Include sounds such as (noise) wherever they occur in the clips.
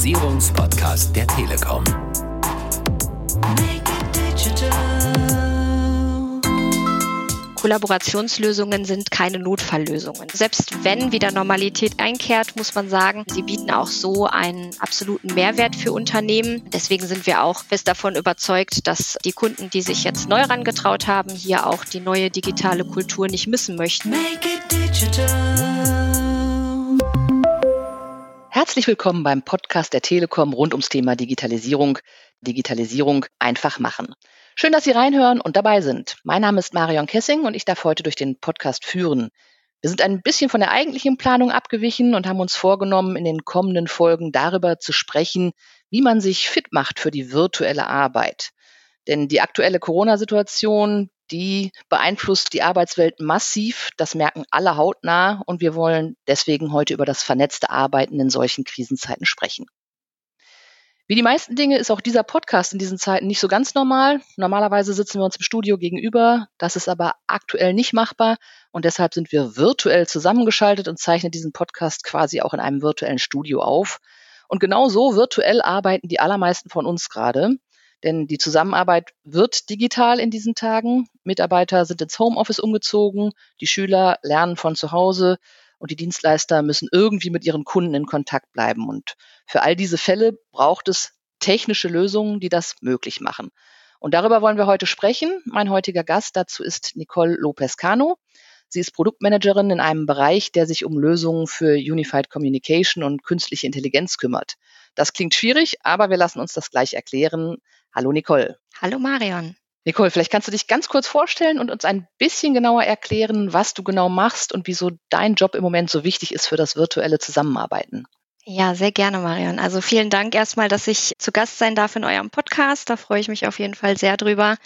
Digitalisierungspodcast der Telekom. Kollaborationslösungen sind keine Notfalllösungen. Selbst wenn wieder Normalität einkehrt, muss man sagen, sie bieten auch so einen absoluten Mehrwert für Unternehmen. Deswegen sind wir auch fest davon überzeugt, dass die Kunden, die sich jetzt neu rangetraut haben, hier auch die neue digitale Kultur nicht missen möchten. Herzlich willkommen beim Podcast der Telekom rund ums Thema Digitalisierung. Digitalisierung einfach machen. Schön, dass Sie reinhören und dabei sind. Mein Name ist Marion Kessing und ich darf heute durch den Podcast führen. Wir sind ein bisschen von der eigentlichen Planung abgewichen und haben uns vorgenommen, in den kommenden Folgen darüber zu sprechen, wie man sich fit macht für die virtuelle Arbeit. Denn die aktuelle Corona-Situation, die beeinflusst die Arbeitswelt massiv. Das merken alle hautnah und wir wollen deswegen heute über das vernetzte Arbeiten in solchen Krisenzeiten sprechen. Wie die meisten Dinge ist auch dieser Podcast in diesen Zeiten nicht so ganz normal. Normalerweise sitzen wir uns im Studio gegenüber. Das ist aber aktuell nicht machbar. Und deshalb sind wir virtuell zusammengeschaltet und zeichnen diesen Podcast quasi auch in einem virtuellen Studio auf. Und genau so virtuell arbeiten die allermeisten von uns gerade. Denn die Zusammenarbeit wird digital in diesen Tagen. Mitarbeiter sind ins Homeoffice umgezogen. Die Schüler lernen von zu Hause und die Dienstleister müssen irgendwie mit ihren Kunden in Kontakt bleiben. Und für all diese Fälle braucht es technische Lösungen, die das möglich machen. Und darüber wollen wir heute sprechen. Mein heutiger Gast dazu ist Nicole Lopez-Cano. Sie ist Produktmanagerin in einem Bereich, der sich um Lösungen für Unified Communication und künstliche Intelligenz kümmert. Das klingt schwierig, aber wir lassen uns das gleich erklären. Hallo Nicole. Hallo Marion. Nicole, vielleicht kannst du dich ganz kurz vorstellen und uns ein bisschen genauer erklären, was du genau machst und wieso dein Job im Moment so wichtig ist für das virtuelle Zusammenarbeiten. Ja, sehr gerne, Marion. Also vielen Dank erstmal, dass ich zu Gast sein darf in eurem Podcast. Da freue ich mich auf jeden Fall sehr drüber.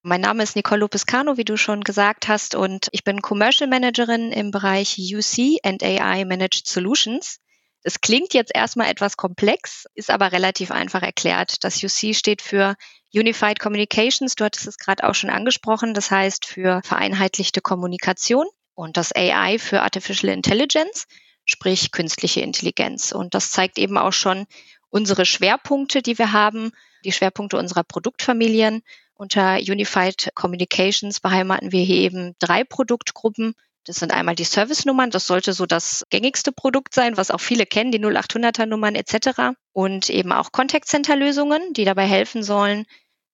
Mein Name ist Nicole Lopescano, wie du schon gesagt hast, und ich bin Commercial Managerin im Bereich UC and AI Managed Solutions. Es klingt jetzt erstmal etwas komplex, ist aber relativ einfach erklärt. Das UC steht für Unified Communications, du hattest es gerade auch schon angesprochen, das heißt für vereinheitlichte Kommunikation und das AI für Artificial Intelligence, sprich künstliche Intelligenz. Und das zeigt eben auch schon unsere Schwerpunkte, die wir haben, die Schwerpunkte unserer Produktfamilien. Unter Unified Communications beheimaten wir hier eben drei Produktgruppen, das sind einmal die Service-Nummern, das sollte so das gängigste Produkt sein, was auch viele kennen, die 0800er Nummern etc. Und eben auch Contact Center Lösungen, die dabei helfen sollen,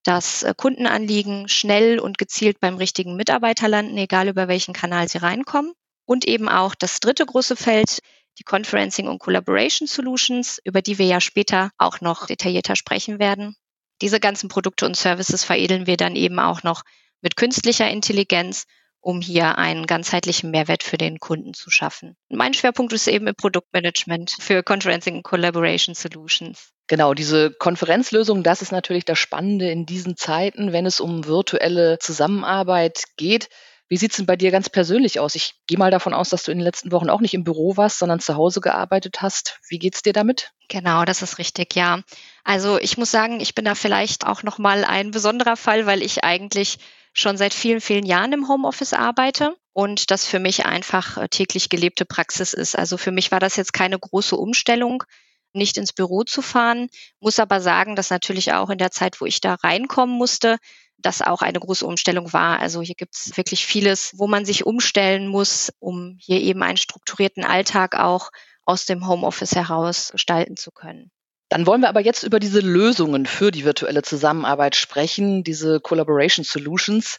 dass äh, Kundenanliegen schnell und gezielt beim richtigen Mitarbeiter landen, egal über welchen Kanal sie reinkommen. Und eben auch das dritte große Feld, die Conferencing und Collaboration Solutions, über die wir ja später auch noch detaillierter sprechen werden. Diese ganzen Produkte und Services veredeln wir dann eben auch noch mit künstlicher Intelligenz um hier einen ganzheitlichen Mehrwert für den Kunden zu schaffen. Mein Schwerpunkt ist eben im Produktmanagement für Conferencing und Collaboration Solutions. Genau, diese Konferenzlösung, das ist natürlich das Spannende in diesen Zeiten, wenn es um virtuelle Zusammenarbeit geht. Wie sieht es denn bei dir ganz persönlich aus? Ich gehe mal davon aus, dass du in den letzten Wochen auch nicht im Büro warst, sondern zu Hause gearbeitet hast. Wie geht's dir damit? Genau, das ist richtig, ja. Also ich muss sagen, ich bin da vielleicht auch noch mal ein besonderer Fall, weil ich eigentlich schon seit vielen, vielen Jahren im Homeoffice arbeite und das für mich einfach äh, täglich gelebte Praxis ist. Also für mich war das jetzt keine große Umstellung, nicht ins Büro zu fahren, muss aber sagen, dass natürlich auch in der Zeit, wo ich da reinkommen musste, das auch eine große Umstellung war. Also hier gibt es wirklich vieles, wo man sich umstellen muss, um hier eben einen strukturierten Alltag auch aus dem Homeoffice heraus gestalten zu können. Dann wollen wir aber jetzt über diese Lösungen für die virtuelle Zusammenarbeit sprechen, diese Collaboration Solutions.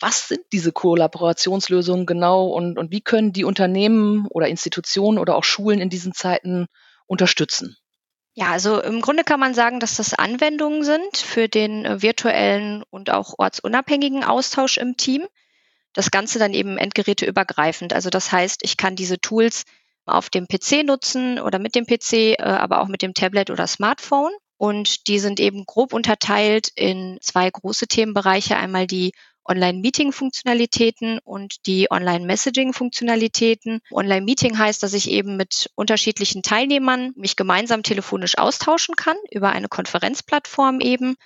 Was sind diese Kollaborationslösungen genau und, und wie können die Unternehmen oder Institutionen oder auch Schulen in diesen Zeiten unterstützen? Ja, also im Grunde kann man sagen, dass das Anwendungen sind für den äh, virtuellen und auch ortsunabhängigen Austausch im Team. Das Ganze dann eben endgeräteübergreifend. Also das heißt, ich kann diese Tools auf dem PC nutzen oder mit dem PC, äh, aber auch mit dem Tablet oder Smartphone. Und die sind eben grob unterteilt in zwei große Themenbereiche. Einmal die Online-Meeting-Funktionalitäten und die Online-Messaging-Funktionalitäten. Online-Meeting heißt, dass ich eben mit unterschiedlichen Teilnehmern mich gemeinsam telefonisch austauschen kann über eine Konferenzplattform eben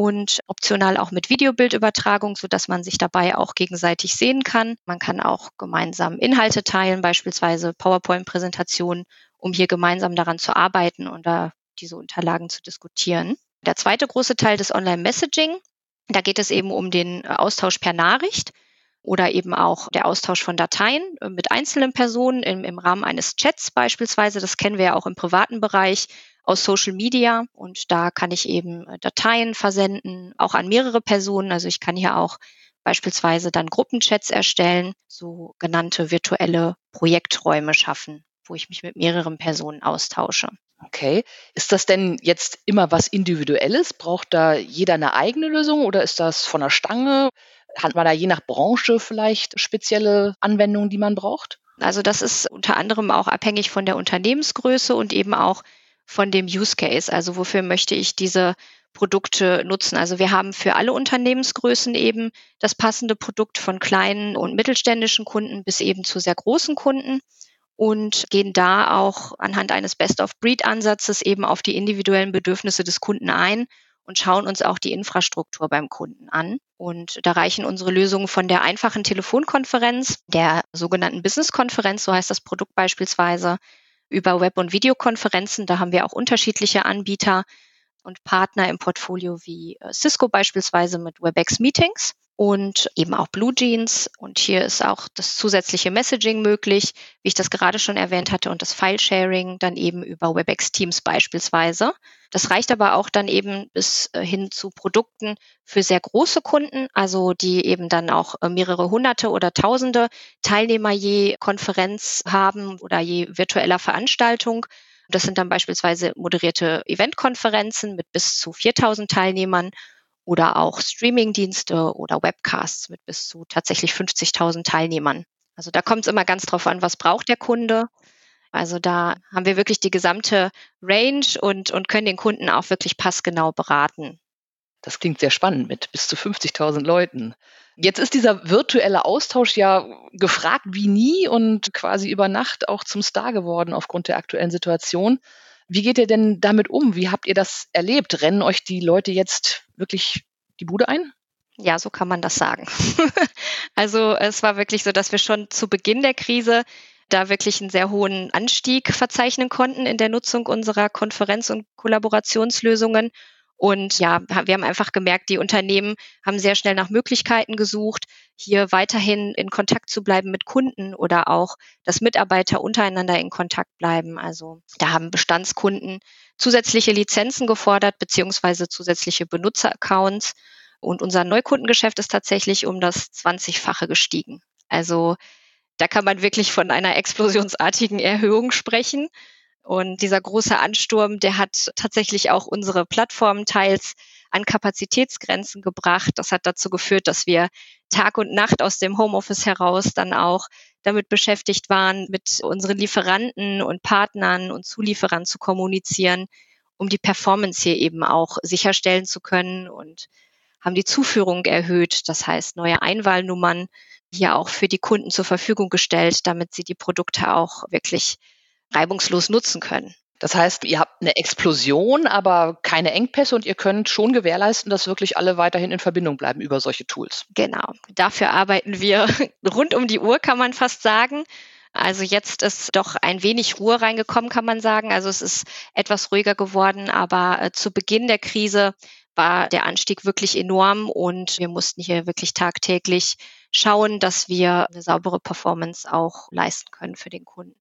und optional auch mit Videobildübertragung, so dass man sich dabei auch gegenseitig sehen kann. Man kann auch gemeinsam Inhalte teilen, beispielsweise PowerPoint-Präsentationen, um hier gemeinsam daran zu arbeiten und da diese Unterlagen zu diskutieren. Der zweite große Teil des Online-Messaging, da geht es eben um den Austausch per Nachricht oder eben auch der Austausch von Dateien äh, mit einzelnen Personen im, im Rahmen eines Chats beispielsweise. Das kennen wir ja auch im privaten Bereich aus Social Media und da kann ich eben äh, Dateien versenden, auch an mehrere Personen. Also ich kann hier auch beispielsweise dann Gruppenchats erstellen, so genannte virtuelle Projekträume schaffen, wo ich mich mit mehreren Personen austausche. Okay. Ist das denn jetzt immer was Individuelles? Braucht da jeder eine eigene Lösung oder ist das von der Stange? Hat man da je nach Branche vielleicht spezielle Anwendungen, die man braucht? Also das ist unter anderem auch abhängig von der Unternehmensgröße und eben auch von dem Use Case. Also wofür möchte ich diese Produkte nutzen? Also wir haben für alle Unternehmensgrößen eben das passende Produkt von kleinen und mittelständischen Kunden bis eben zu sehr großen Kunden und gehen da auch anhand eines Best-of-Breed-Ansatzes eben auf die individuellen Bedürfnisse des Kunden ein und schauen uns auch die Infrastruktur beim Kunden an. Und da reichen unsere Lösungen von der einfachen Telefonkonferenz, der sogenannten Business-Konferenz, so heißt das Produkt beispielsweise, über Web- und Videokonferenzen. Da haben wir auch unterschiedliche Anbieter und Partner im Portfolio wie äh, Cisco beispielsweise mit WebEx Meetings und eben auch Blue Jeans. Und hier ist auch das zusätzliche Messaging möglich, wie ich das gerade schon erwähnt hatte, und das File-Sharing dann eben über WebEx Teams beispielsweise. Das reicht aber auch dann eben bis äh, hin zu Produkten für sehr große Kunden, also die eben dann auch äh, mehrere hunderte oder tausende Teilnehmer je Konferenz haben oder je virtueller Veranstaltung. Das sind dann beispielsweise moderierte Eventkonferenzen mit bis zu 4000 Teilnehmern oder auch Streamingdienste oder Webcasts mit bis zu tatsächlich 50.000 Teilnehmern. Also da kommt es immer ganz drauf an, was braucht der Kunde. Also da haben wir wirklich die gesamte Range und, und können den Kunden auch wirklich passgenau beraten. Das klingt sehr spannend mit bis zu 50.000 Leuten. Jetzt ist dieser virtuelle Austausch ja gefragt wie nie und quasi über Nacht auch zum Star geworden aufgrund der aktuellen Situation. Wie geht ihr denn damit um? Wie habt ihr das erlebt? Rennen euch die Leute jetzt wirklich die Bude ein? Ja, so kann man das sagen. (laughs) also es war wirklich so, dass wir schon zu Beginn der Krise da wirklich einen sehr hohen Anstieg verzeichnen konnten in der Nutzung unserer Konferenz- und Kollaborationslösungen. Und ja, wir haben einfach gemerkt, die Unternehmen haben sehr schnell nach Möglichkeiten gesucht, hier weiterhin in Kontakt zu bleiben mit Kunden oder auch, dass Mitarbeiter untereinander in Kontakt bleiben. Also da haben Bestandskunden zusätzliche Lizenzen gefordert, beziehungsweise zusätzliche Benutzeraccounts. Und unser Neukundengeschäft ist tatsächlich um das 20-fache gestiegen. Also da kann man wirklich von einer explosionsartigen Erhöhung sprechen. Und dieser große Ansturm, der hat tatsächlich auch unsere Plattformen teils an Kapazitätsgrenzen gebracht. Das hat dazu geführt, dass wir Tag und Nacht aus dem Homeoffice heraus dann auch damit beschäftigt waren, mit unseren Lieferanten und Partnern und Zulieferern zu kommunizieren, um die Performance hier eben auch sicherstellen zu können und haben die Zuführung erhöht. Das heißt, neue Einwahlnummern hier auch für die Kunden zur Verfügung gestellt, damit sie die Produkte auch wirklich reibungslos nutzen können. Das heißt, ihr habt eine Explosion, aber keine Engpässe und ihr könnt schon gewährleisten, dass wirklich alle weiterhin in Verbindung bleiben über solche Tools. Genau. Dafür arbeiten wir (laughs) rund um die Uhr, kann man fast sagen. Also jetzt ist doch ein wenig Ruhe reingekommen, kann man sagen. Also es ist etwas ruhiger geworden, aber äh, zu Beginn der Krise war der Anstieg wirklich enorm und wir mussten hier wirklich tagtäglich schauen, dass wir eine saubere Performance auch leisten können für den Kunden.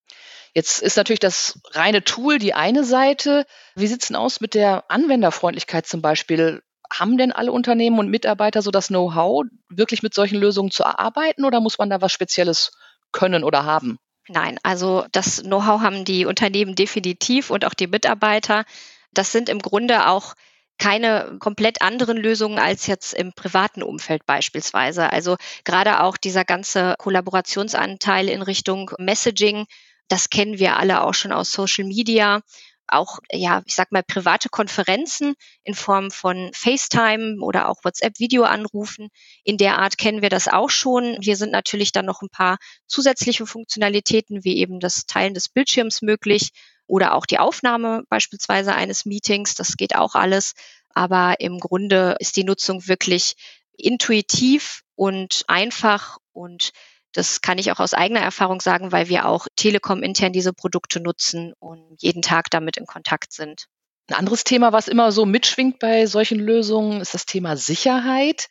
Jetzt ist natürlich das reine Tool die eine Seite. Wie sieht es denn aus mit der Anwenderfreundlichkeit zum Beispiel? Haben denn alle Unternehmen und Mitarbeiter so das Know-how, wirklich mit solchen Lösungen zu arbeiten oder muss man da was Spezielles können oder haben? Nein, also das Know-how haben die Unternehmen definitiv und auch die Mitarbeiter. Das sind im Grunde auch keine komplett anderen Lösungen als jetzt im privaten Umfeld beispielsweise. Also gerade auch dieser ganze Kollaborationsanteil in Richtung Messaging das kennen wir alle auch schon aus Social Media. Auch, ja, ich sag mal, private Konferenzen in Form von FaceTime oder auch WhatsApp-Videoanrufen. In der Art kennen wir das auch schon. Hier sind natürlich dann noch ein paar zusätzliche Funktionalitäten, wie eben das Teilen des Bildschirms möglich oder auch die Aufnahme beispielsweise eines Meetings. Das geht auch alles. Aber im Grunde ist die Nutzung wirklich intuitiv und einfach und das kann ich auch aus eigener Erfahrung sagen, weil wir auch Telekom intern diese Produkte nutzen und jeden Tag damit in Kontakt sind. Ein anderes Thema, was immer so mitschwingt bei solchen Lösungen, ist das Thema Sicherheit.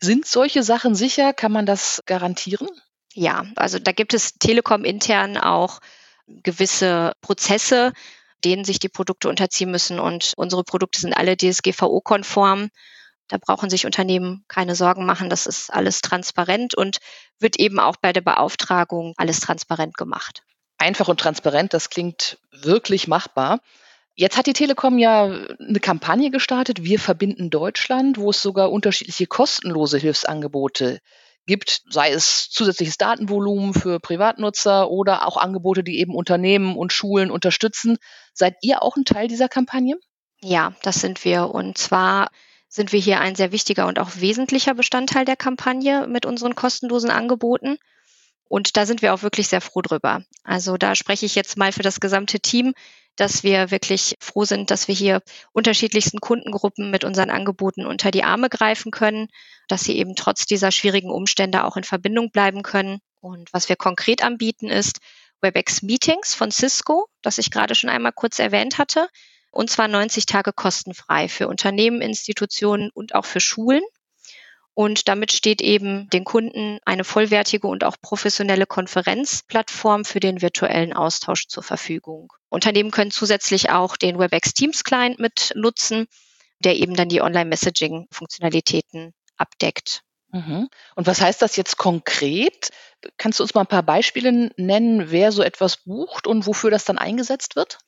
Sind solche Sachen sicher? Kann man das garantieren? Ja, also da gibt es Telekom intern auch gewisse Prozesse, denen sich die Produkte unterziehen müssen. Und unsere Produkte sind alle DSGVO-konform. Da brauchen sich Unternehmen keine Sorgen machen. Das ist alles transparent und wird eben auch bei der Beauftragung alles transparent gemacht. Einfach und transparent, das klingt wirklich machbar. Jetzt hat die Telekom ja eine Kampagne gestartet, Wir verbinden Deutschland, wo es sogar unterschiedliche kostenlose Hilfsangebote gibt, sei es zusätzliches Datenvolumen für Privatnutzer oder auch Angebote, die eben Unternehmen und Schulen unterstützen. Seid ihr auch ein Teil dieser Kampagne? Ja, das sind wir. Und zwar sind wir hier ein sehr wichtiger und auch wesentlicher Bestandteil der Kampagne mit unseren kostenlosen Angeboten. Und da sind wir auch wirklich sehr froh drüber. Also da spreche ich jetzt mal für das gesamte Team dass wir wirklich froh sind, dass wir hier unterschiedlichsten Kundengruppen mit unseren Angeboten unter die Arme greifen können, dass sie eben trotz dieser schwierigen Umstände auch in Verbindung bleiben können. Und was wir konkret anbieten ist WebEx Meetings von Cisco, das ich gerade schon einmal kurz erwähnt hatte, und zwar 90 Tage kostenfrei für Unternehmen, Institutionen und auch für Schulen. Und damit steht eben den Kunden eine vollwertige und auch professionelle Konferenzplattform für den virtuellen Austausch zur Verfügung. Unternehmen können zusätzlich auch den WebEx Teams Client mit nutzen, der eben dann die Online-Messaging-Funktionalitäten abdeckt. Mhm. Und was heißt das jetzt konkret? Kannst du uns mal ein paar Beispiele nennen, wer so etwas bucht und wofür das dann eingesetzt wird?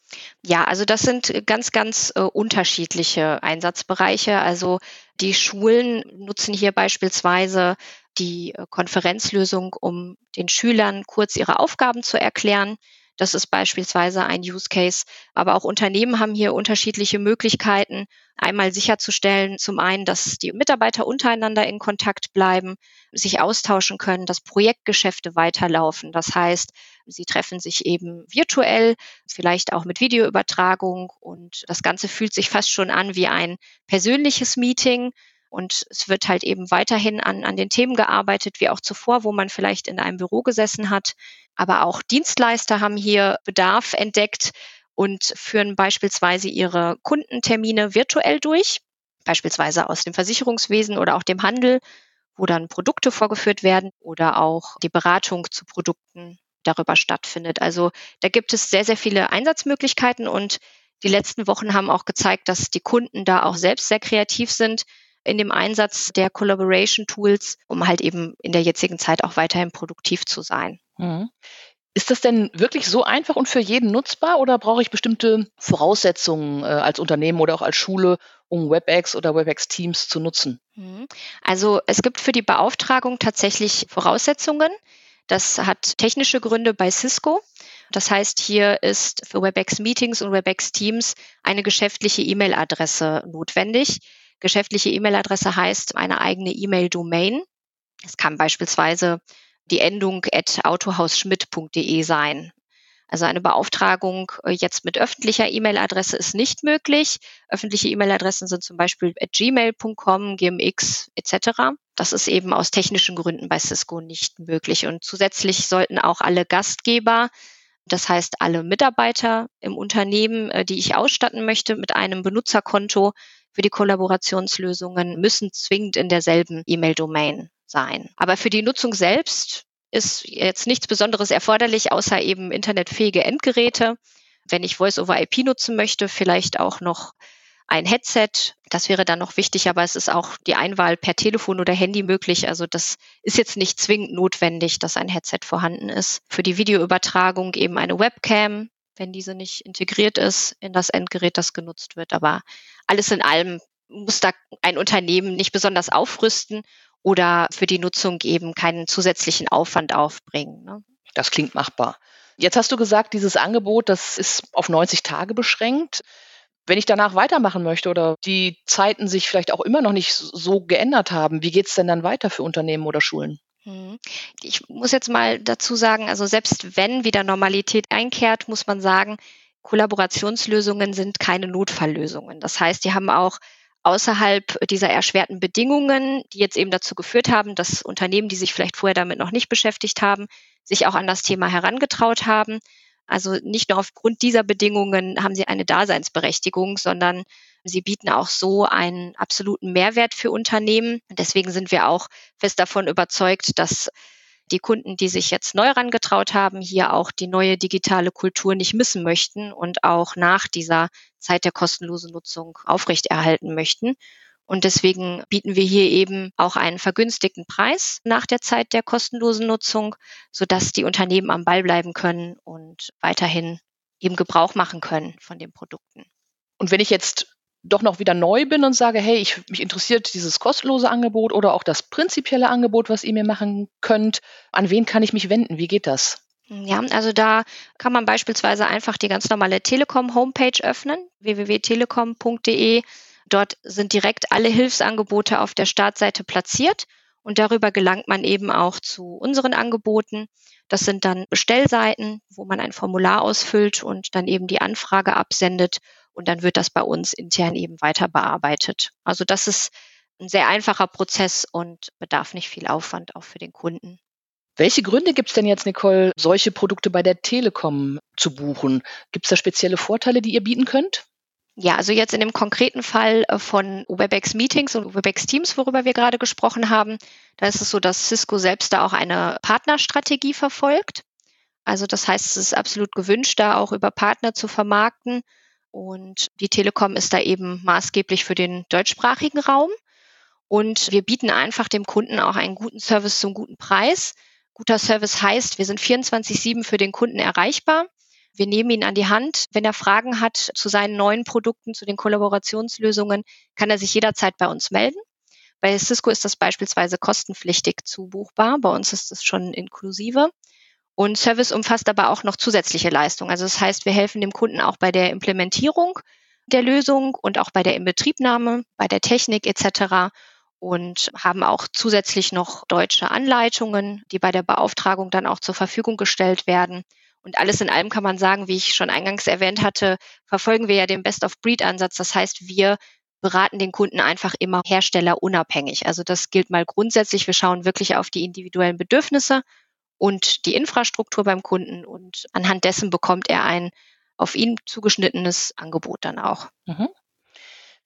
Ja, also das sind ganz, ganz äh, unterschiedliche Einsatzbereiche. Also die Schulen nutzen hier beispielsweise die äh, Konferenzlösung, um den Schülern kurz ihre Aufgaben zu erklären. Das ist beispielsweise ein Use Case. Aber auch Unternehmen haben hier unterschiedliche Möglichkeiten, einmal sicherzustellen, zum einen, dass die Mitarbeiter untereinander in Kontakt bleiben, sich austauschen können, dass Projektgeschäfte weiterlaufen. Das heißt, sie treffen sich eben virtuell, vielleicht auch mit Videoübertragung und das Ganze fühlt sich fast schon an wie ein persönliches Meeting. Und es wird halt eben weiterhin an, an den Themen gearbeitet, wie auch zuvor, wo man vielleicht in einem Büro gesessen hat. Aber auch Dienstleister haben hier Bedarf entdeckt und führen beispielsweise ihre Kundentermine virtuell durch, beispielsweise aus dem Versicherungswesen oder auch dem Handel, wo dann Produkte vorgeführt werden oder auch die Beratung zu Produkten darüber stattfindet. Also da gibt es sehr, sehr viele Einsatzmöglichkeiten und die letzten Wochen haben auch gezeigt, dass die Kunden da auch selbst sehr kreativ sind in dem Einsatz der Collaboration Tools, um halt eben in der jetzigen Zeit auch weiterhin produktiv zu sein. Mhm. Ist das denn wirklich so einfach und für jeden nutzbar oder brauche ich bestimmte Voraussetzungen äh, als Unternehmen oder auch als Schule, um WebEx oder WebEx Teams zu nutzen? Mhm. Also es gibt für die Beauftragung tatsächlich Voraussetzungen. Das hat technische Gründe bei Cisco. Das heißt, hier ist für WebEx Meetings und WebEx Teams eine geschäftliche E-Mail-Adresse notwendig. Geschäftliche E-Mail-Adresse heißt eine eigene E-Mail-Domain. Es kann beispielsweise die Endung at autohausschmidt.de sein. Also eine Beauftragung äh, jetzt mit öffentlicher E-Mail-Adresse ist nicht möglich. Öffentliche E-Mail-Adressen sind zum Beispiel at gmail.com, gmx etc. Das ist eben aus technischen Gründen bei Cisco nicht möglich. Und zusätzlich sollten auch alle Gastgeber, das heißt alle Mitarbeiter im Unternehmen, äh, die ich ausstatten möchte mit einem Benutzerkonto für die Kollaborationslösungen, müssen zwingend in derselben E-Mail-Domain sein. Aber für die Nutzung selbst ist jetzt nichts Besonderes erforderlich, außer eben internetfähige Endgeräte. Wenn ich Voice-over-IP nutzen möchte, vielleicht auch noch ein Headset. Das wäre dann noch wichtig, aber es ist auch die Einwahl per Telefon oder Handy möglich. Also das ist jetzt nicht zwingend notwendig, dass ein Headset vorhanden ist. Für die Videoübertragung eben eine Webcam, wenn diese nicht integriert ist in das Endgerät, das genutzt wird. Aber alles in allem muss da ein Unternehmen nicht besonders aufrüsten oder für die Nutzung eben keinen zusätzlichen Aufwand aufbringen. Ne? Das klingt machbar. Jetzt hast du gesagt, dieses Angebot, das ist auf 90 Tage beschränkt. Wenn ich danach weitermachen möchte oder die Zeiten sich vielleicht auch immer noch nicht so geändert haben, wie geht es denn dann weiter für Unternehmen oder Schulen? Hm. Ich muss jetzt mal dazu sagen, also selbst wenn wieder Normalität einkehrt, muss man sagen, Kollaborationslösungen sind keine Notfalllösungen. Das heißt, die haben auch außerhalb dieser erschwerten Bedingungen, die jetzt eben dazu geführt haben, dass Unternehmen, die sich vielleicht vorher damit noch nicht beschäftigt haben, sich auch an das Thema herangetraut haben, Also nicht nur aufgrund dieser Bedingungen haben sie eine Daseinsberechtigung, sondern sie bieten auch so einen absoluten Mehrwert für Unternehmen. Deswegen sind wir auch fest davon überzeugt, dass die Kunden, die sich jetzt neu rangetraut haben, hier auch die neue digitale Kultur nicht missen möchten und auch nach dieser Zeit der kostenlosen Nutzung aufrechterhalten möchten. Und deswegen bieten wir hier eben auch einen vergünstigten Preis nach der Zeit der kostenlosen Nutzung, sodass die Unternehmen am Ball bleiben können und weiterhin eben Gebrauch machen können von den Produkten. Und wenn ich jetzt doch noch wieder neu bin und sage, hey, ich, mich interessiert dieses kostenlose Angebot oder auch das prinzipielle Angebot, was ihr mir machen könnt, an wen kann ich mich wenden? Wie geht das? Ja, also da kann man beispielsweise einfach die ganz normale Telekom-Homepage öffnen, www.telekom.de Dort sind direkt alle Hilfsangebote auf der Startseite platziert und darüber gelangt man eben auch zu unseren Angeboten. Das sind dann Bestellseiten, wo man ein Formular ausfüllt und dann eben die Anfrage absendet und dann wird das bei uns intern eben weiter bearbeitet. Also das ist ein sehr einfacher Prozess und bedarf nicht viel Aufwand auch für den Kunden. Welche Gründe gibt es denn jetzt, Nicole, solche Produkte bei der Telekom zu buchen? Gibt es da spezielle Vorteile, die ihr bieten könnt? Ja, also jetzt in dem konkreten Fall äh, von Webex Meetings und Webex Teams, worüber wir gerade gesprochen haben, da ist es so, dass Cisco selbst da auch eine Partnerstrategie verfolgt. Also das heißt, es ist absolut gewünscht, da auch über Partner zu vermarkten. Und die Telekom ist da eben maßgeblich für den deutschsprachigen Raum. Und wir bieten einfach dem Kunden auch einen guten Service zum guten Preis. Guter Service heißt, wir sind 24-7 für den Kunden erreichbar. Wir nehmen ihn an die Hand. Wenn er Fragen hat zu seinen neuen Produkten, zu den Kollaborationslösungen, kann er sich jederzeit bei uns melden. Bei Cisco ist das beispielsweise kostenpflichtig zubuchbar. Bei uns ist es schon inklusive. Und Service umfasst aber auch noch zusätzliche Leistungen. Also das heißt, wir helfen dem Kunden auch bei der Implementierung der Lösung und auch bei der Inbetriebnahme, bei der Technik etc. Und haben auch zusätzlich noch deutsche Anleitungen, die bei der Beauftragung dann auch zur Verfügung gestellt werden. Und alles in allem kann man sagen, wie ich schon eingangs erwähnt hatte, verfolgen wir ja den Best-of-Breed-Ansatz. Das heißt, wir beraten den Kunden einfach immer herstellerunabhängig. Also das gilt mal grundsätzlich. Wir schauen wirklich auf die individuellen Bedürfnisse und die Infrastruktur beim Kunden und anhand dessen bekommt er ein auf ihn zugeschnittenes Angebot dann auch. Mhm.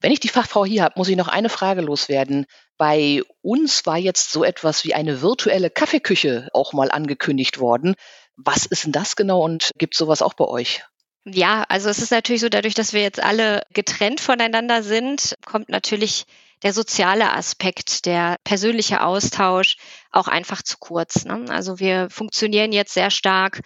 Wenn ich die Fachfrau hier habe, muss ich noch eine Frage loswerden. Bei uns war jetzt so etwas wie eine virtuelle Kaffeeküche auch mal angekündigt worden. Was ist denn das genau und gibt sowas auch bei euch? Ja, also es ist natürlich so, dadurch, dass wir jetzt alle getrennt voneinander sind, kommt natürlich der soziale Aspekt, der persönliche Austausch auch einfach zu kurz. Ne? Also wir funktionieren jetzt sehr stark.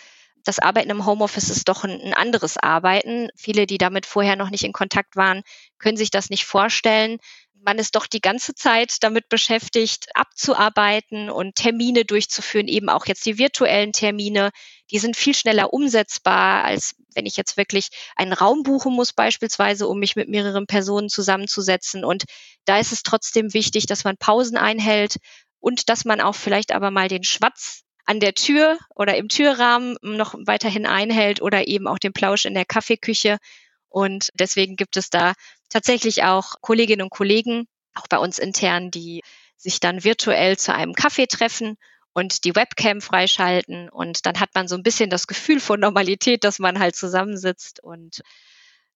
Das Arbeiten im Homeoffice ist doch ein, ein anderes Arbeiten. Viele, die damit vorher noch nicht in Kontakt waren, können sich das nicht vorstellen man ist doch die ganze Zeit damit beschäftigt, abzuarbeiten und Termine durchzuführen, eben auch jetzt die virtuellen Termine. Die sind viel schneller umsetzbar, als wenn ich jetzt wirklich einen Raum buchen muss, beispielsweise, um mich mit mehreren Personen zusammenzusetzen. Und da ist es trotzdem wichtig, dass man Pausen einhält und dass man auch vielleicht aber mal den Schwatz an der Tür oder im Türrahmen noch weiterhin einhält oder eben auch den Plausch in der Kaffeeküche. Und deswegen gibt es da tatsächlich auch Kolleginnen und Kollegen, auch bei uns intern, die sich dann virtuell zu einem Kaffee treffen und die Webcam freischalten. Und dann hat man so ein bisschen das Gefühl von Normalität, dass man halt zusammensitzt. Und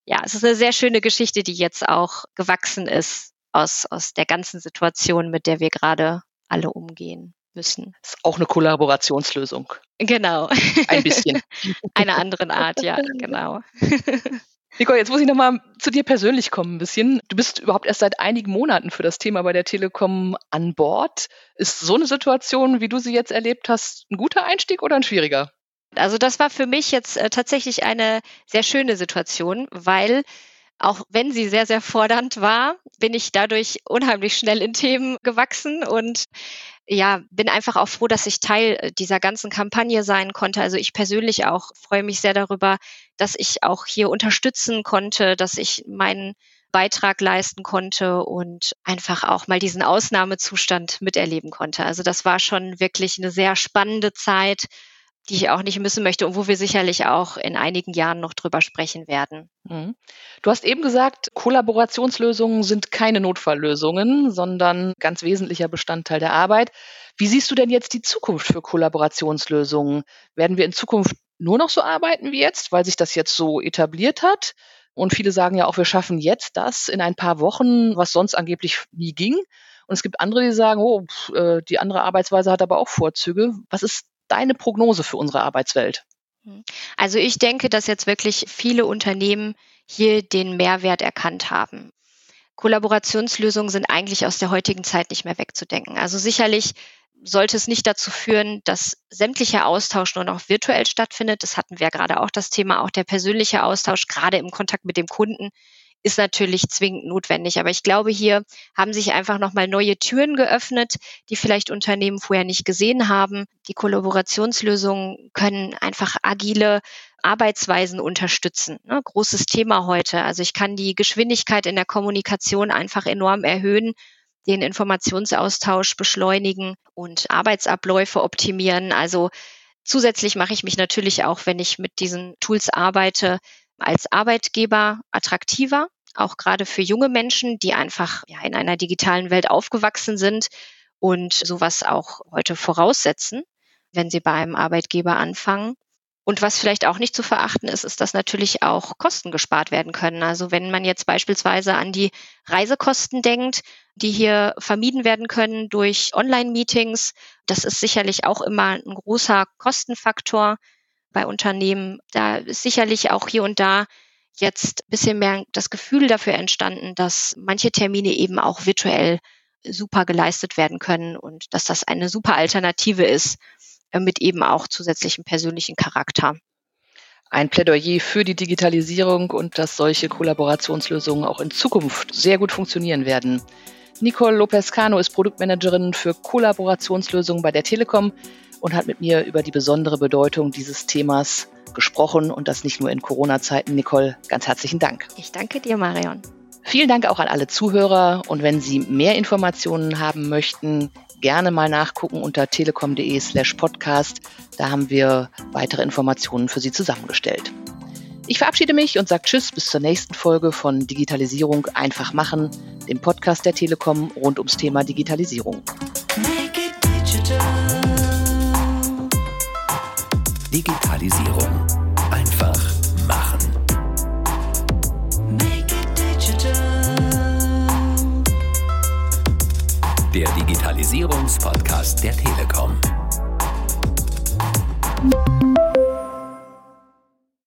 ja, es ist eine sehr schöne Geschichte, die jetzt auch gewachsen ist aus, aus der ganzen Situation, mit der wir gerade alle umgehen müssen. Das ist auch eine Kollaborationslösung. Genau. Ein bisschen. (laughs) Einer anderen Art, ja, genau. (laughs) Nicole, jetzt muss ich nochmal zu dir persönlich kommen ein bisschen. Du bist überhaupt erst seit einigen Monaten für das Thema bei der Telekom an Bord. Ist so eine Situation, wie du sie jetzt erlebt hast, ein guter Einstieg oder ein schwieriger? Also das war für mich jetzt äh, tatsächlich eine sehr schöne Situation, weil auch wenn sie sehr, sehr fordernd war, bin ich dadurch unheimlich schnell in Themen gewachsen und ja, bin einfach auch froh, dass ich Teil äh, dieser ganzen Kampagne sein konnte. Also ich persönlich auch freue mich sehr darüber, dass ich auch hier unterstützen konnte, dass ich meinen Beitrag leisten konnte und einfach auch mal diesen Ausnahmezustand miterleben konnte. Also das war schon wirklich eine sehr spannende Zeit die ich auch nicht missen möchte und wo wir sicherlich auch in einigen Jahren noch drüber sprechen werden. Mhm. Du hast eben gesagt, Kollaborationslösungen sind keine Notfalllösungen, sondern ganz wesentlicher Bestandteil der Arbeit. Wie siehst du denn jetzt die Zukunft für Kollaborationslösungen? Werden wir in Zukunft nur noch so arbeiten wie jetzt, weil sich das jetzt so etabliert hat. Und viele sagen ja auch, wir schaffen jetzt das in ein paar Wochen, was sonst angeblich nie ging. Und es gibt andere, die sagen, oh, äh, die andere Arbeitsweise hat aber auch Vorzüge. Was ist deine Prognose für unsere Arbeitswelt? Hm. Also ich denke, dass jetzt wirklich viele Unternehmen hier den Mehrwert erkannt haben. Kollaborationslösungen sind eigentlich aus der heutigen Zeit nicht mehr wegzudenken. Also sicherlich sollte es nicht dazu führen, dass sämtlicher Austausch nur noch virtuell stattfindet. Das hatten wir gerade auch das Thema, auch der persönliche Austausch, gerade im Kontakt mit dem Kunden, ist natürlich zwingend notwendig. Aber ich glaube, hier haben sich einfach nochmal neue Türen geöffnet, die vielleicht Unternehmen vorher nicht gesehen haben. Die Kollaborationslösungen können einfach agile Arbeitsweisen unterstützen. Ne? Großes Thema heute. Also ich kann die Geschwindigkeit in der Kommunikation einfach enorm erhöhen den Informationsaustausch beschleunigen und Arbeitsabläufe optimieren. Also zusätzlich mache ich mich natürlich auch, wenn ich mit diesen Tools arbeite, als Arbeitgeber attraktiver, auch gerade für junge Menschen, die einfach ja, in einer digitalen Welt aufgewachsen sind und sowas auch heute voraussetzen, wenn sie bei einem Arbeitgeber anfangen. Und was vielleicht auch nicht zu verachten ist, ist, dass natürlich auch Kosten gespart werden können. Also wenn man jetzt beispielsweise an die Reisekosten denkt, die hier vermieden werden können durch Online-Meetings, das ist sicherlich auch immer ein großer Kostenfaktor bei Unternehmen. Da ist sicherlich auch hier und da jetzt ein bisschen mehr das Gefühl dafür entstanden, dass manche Termine eben auch virtuell super geleistet werden können und dass das eine super Alternative ist äh, mit eben auch zusätzlichem persönlichen Charakter. Ein Plädoyer für die Digitalisierung und dass solche Kollaborationslösungen auch in Zukunft sehr gut funktionieren werden. Nicole Lopez-Cano ist Produktmanagerin für Kollaborationslösungen bei der Telekom und hat mit mir über die besondere Bedeutung dieses Themas gesprochen und das nicht nur in Corona-Zeiten. Nicole, ganz herzlichen Dank. Ich danke dir, Marion. Vielen Dank auch an alle Zuhörer und wenn Sie mehr Informationen haben möchten, gerne mal nachgucken unter telekom.de slash podcast. Da haben wir weitere Informationen für Sie zusammengestellt. Ich verabschiede mich und sage Tschüss bis zur nächsten Folge von Digitalisierung einfach machen, dem Podcast der Telekom rund ums Thema Digitalisierung. Digitalisierung einfach machen. der Digitalisierungspodcast der Telekom.